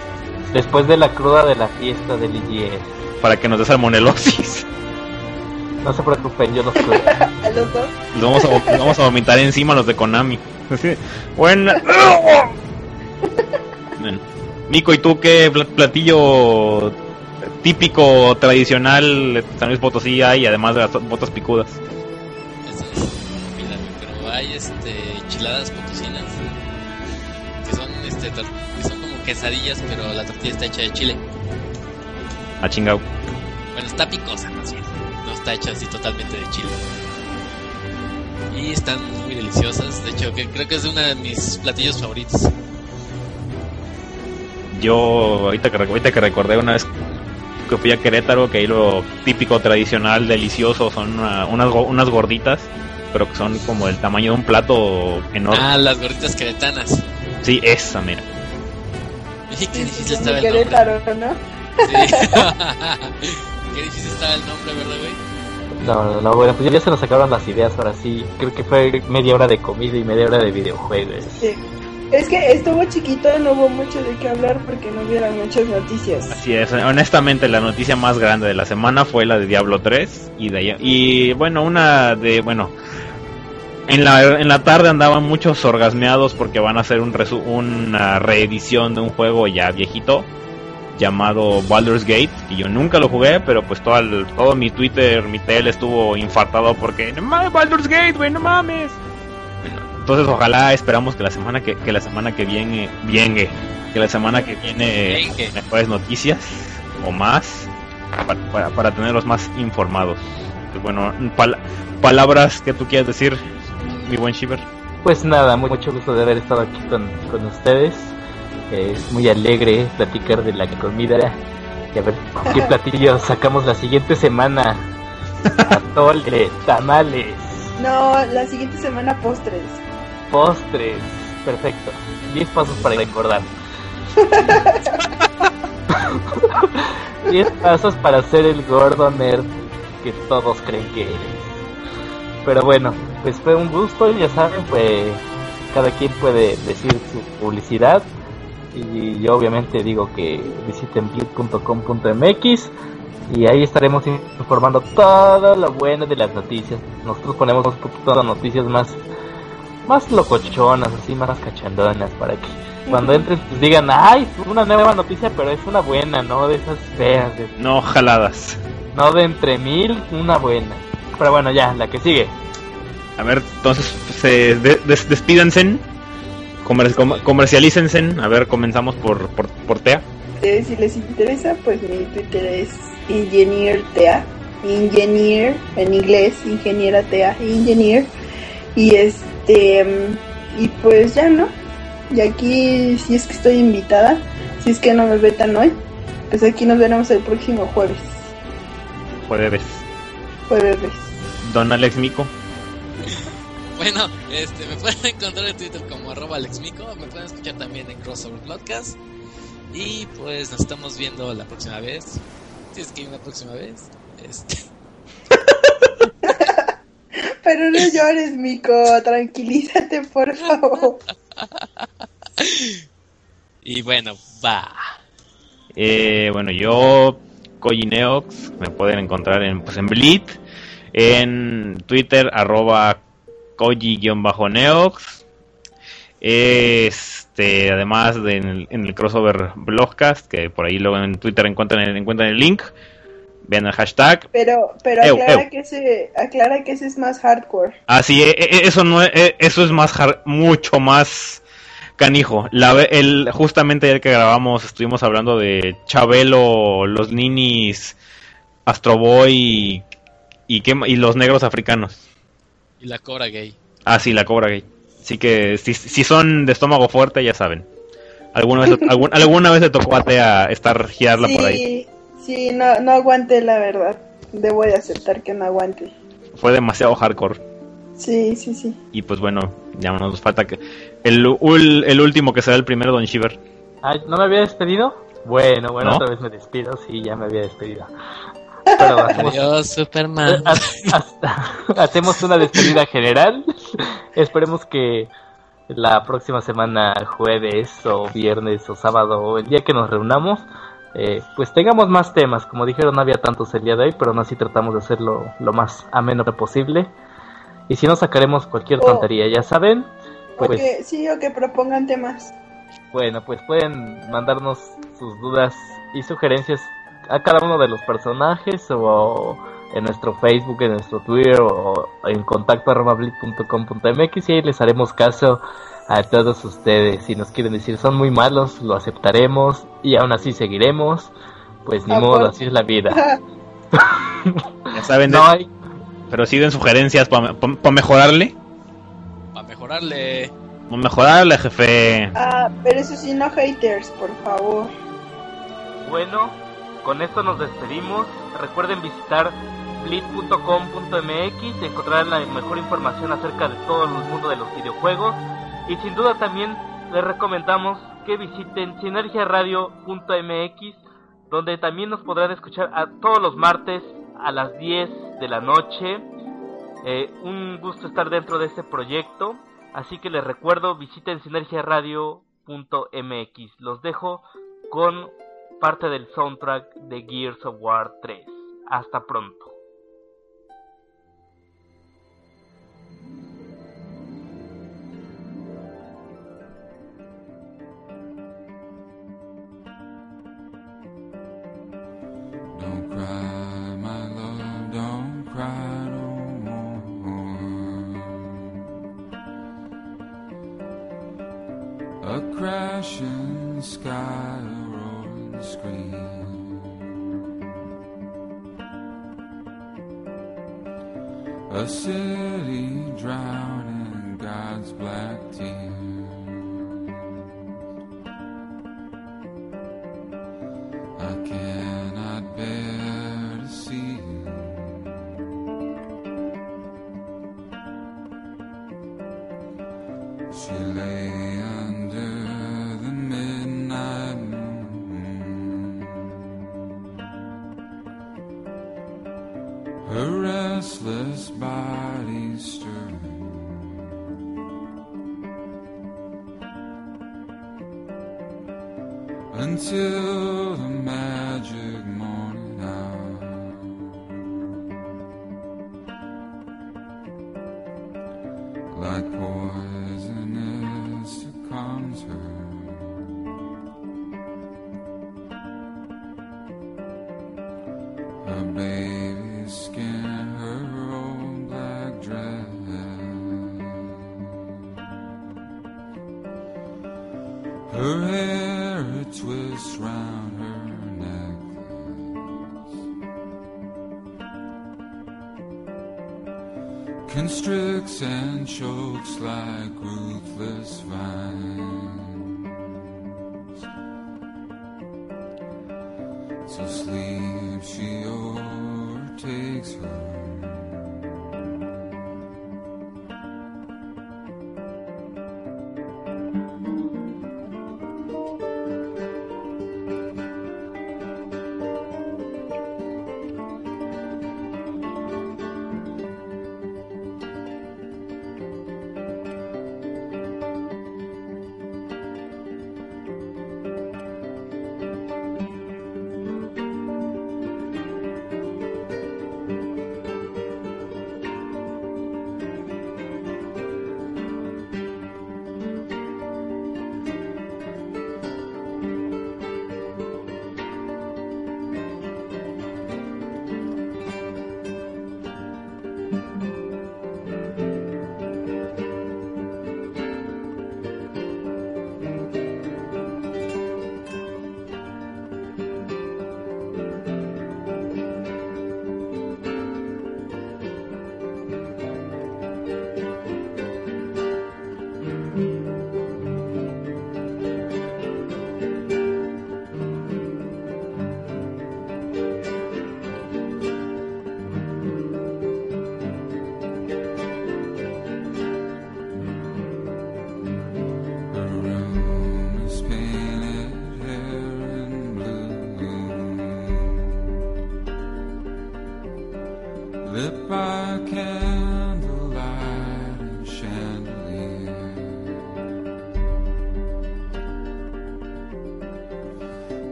Después de la cruda de la fiesta del IGS. Para que nos des salmonelosis. No se preocupen, yo los cuido. A los dos. Los vamos a, vo- los vamos a vomitar encima los de Konami. Así, Buena. Bueno. Nico, ¿y tú qué pla- platillo típico, tradicional de San Luis Potosí hay, además de las botas picudas? Pero hay este enchiladas potosinas que son este que son como quesadillas, pero la tortilla está hecha de chile. A chingao. Bueno, está picosa más bien. No está hecha así totalmente de chile. Y están muy deliciosas. De hecho, que creo que es uno de mis platillos favoritos. Yo, ahorita que, ahorita que recordé una vez que fui a Querétaro, que ahí lo típico, tradicional, delicioso, son una- unas, go- unas gorditas, pero que son como del tamaño de un plato enorme. Ah, las gorditas queretanas. Sí, esa, mira. Y qué difícil estaba el nombre. Querétaro, ¿no? Sí. qué difícil estaba el nombre, ¿verdad, güey? No, no, no, bueno, pues ya se nos acabaron las ideas ahora sí. Creo que fue media hora de comida y media hora de videojuegos. Sí. Es que estuvo chiquito, no hubo mucho de qué hablar porque no hubieron muchas noticias. Así es, honestamente la noticia más grande de la semana fue la de Diablo 3 y de y bueno, una de bueno, en la en la tarde andaban muchos orgasmeados porque van a hacer un resu- una reedición de un juego ya viejito llamado Baldur's Gate, que yo nunca lo jugué, pero pues todo todo mi Twitter, mi tel estuvo infartado porque no mames Baldur's Gate, güey, no mames. Entonces ojalá esperamos que la semana que, que la semana que viene viene que la semana que viene mejores noticias o más para, para, para tenerlos más informados. Bueno, pal- palabras que tú quieras decir, mi buen Shiver. Pues nada, mu- mucho gusto de haber estado aquí con, con ustedes. Es muy alegre platicar de la comida y a ver qué platillos sacamos la siguiente semana. Atole, tamales, No, la siguiente semana postres. Postres. Perfecto. 10 pasos para engordar. 10 pasos para ser el gordo nerd que todos creen que eres. Pero bueno, pues fue un gusto, ya saben, pues cada quien puede decir su publicidad. Y yo obviamente digo que visiten blip.com.mx y ahí estaremos informando todo lo bueno de las noticias. Nosotros ponemos un poquito de noticias más más locochonas, así más cachandonas para que cuando entren pues digan, ay, una nueva noticia, pero es una buena, no de esas feas, de- No jaladas. no de entre mil, una buena. Pero bueno, ya, la que sigue. A ver, entonces se de- des- despídanse. comer- com- comercialícense. A ver, comenzamos por, por, por Tea. Eh, si les interesa, pues mi Twitter es IngenierTea. Ingenier, en inglés, ingeniera Tea, Ingenier. Y este, mm, y pues ya no. Y aquí, si es que estoy invitada, si es que no me vetan hoy, pues aquí nos veremos el próximo jueves. Jueves. Jueves. Don Alex Mico. Bueno, este, me pueden encontrar en Twitter como arroba alexmico, me pueden escuchar también en Crossover Podcast. Y pues nos estamos viendo la próxima vez. Si es que hay una próxima vez. Este, Pero no llores, Mico, tranquilízate, por favor. y bueno, va. Eh, bueno, yo, Neox, me pueden encontrar en, pues, en Bleed, en Twitter, arroba Koji-Neox. Este, además de en el, en el crossover blogcast, que por ahí luego en Twitter encuentran el, encuentran el link. Vean el hashtag. Pero, pero Ew, aclara ew. que ese, aclara que ese es más hardcore. Ah, sí, e- e- eso no es- e- eso es más mucho más canijo. La, ve- el, justamente ayer que grabamos estuvimos hablando de Chabelo, los ninis, Astro Boy y, y, y los negros africanos. Y la cobra gay. Ah, sí, la cobra gay. Así que si, si son de estómago fuerte, ya saben. ¿Alguna vez, algún- alguna vez le tocó a Tea estar girarla por ahí? Sí, no, no aguante la verdad. Debo de aceptar que no aguante. Fue demasiado hardcore. Sí, sí, sí. Y pues bueno, ya no nos falta que... El, el último que será el primero, Don Shiver. Ay, ¿No me había despedido? Bueno, bueno, ¿No? otra vez me despido, sí, ya me había despedido. Pero hacemos, Adiós, Superman. ha- ha- hacemos una despedida general. Esperemos que la próxima semana, jueves o viernes o sábado, o el día que nos reunamos, eh, pues tengamos más temas. Como dijeron, no había tantos el día de hoy, pero aún así tratamos de hacerlo lo más ameno posible. Y si no, sacaremos cualquier Oh. tontería, ya saben. O Pues, que, sí, o que propongan temas. Bueno, pues pueden mandarnos sus dudas y sugerencias a cada uno de los personajes o en nuestro Facebook, en nuestro Twitter o en contacto y ahí les haremos caso a todos ustedes. Si nos quieren decir son muy malos, lo aceptaremos y aún así seguiremos. Pues ni Ah, modo, por- así es la vida. Ya saben, No hay, pero sí den sugerencias para mejorarle. Para mejorarle. Pa mejorarle, jefe. ah, pero eso sí, no haters, por favor. Bueno, con esto nos despedimos. Recuerden visitar blitz.com.mx y encontrarán la mejor información acerca de todo el mundo de los videojuegos. Y sin duda también les recomendamos que visiten sinergiaradio.mx, donde también nos podrán escuchar a todos los martes a las 10 de la noche. Eh, un gusto estar dentro de este proyecto. Así que les recuerdo, visiten sinergiaradio.mx. Los dejo con parte del soundtrack de Gears of War 3. Hasta pronto. My love, don't cry no more. A crashing sky, a roaring scream. A city drowning in God's black tears.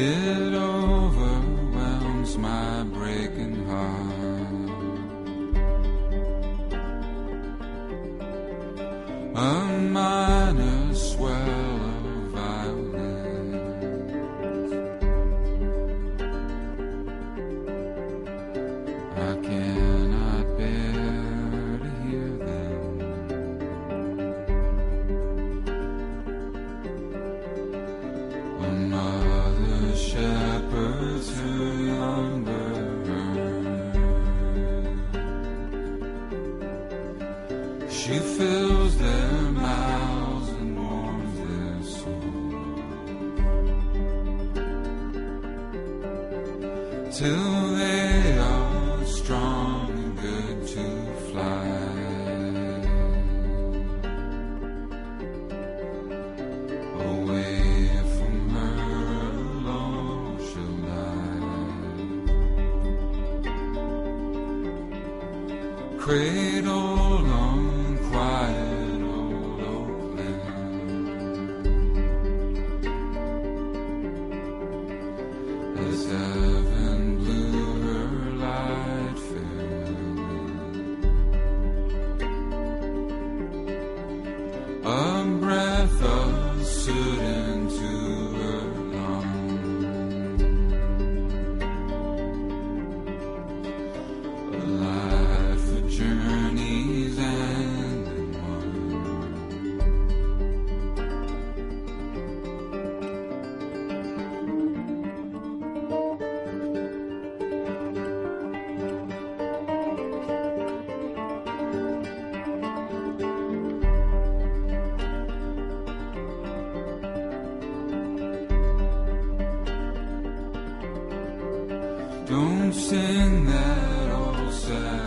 It overwhelms my breaking heart. Don't sing that old sad.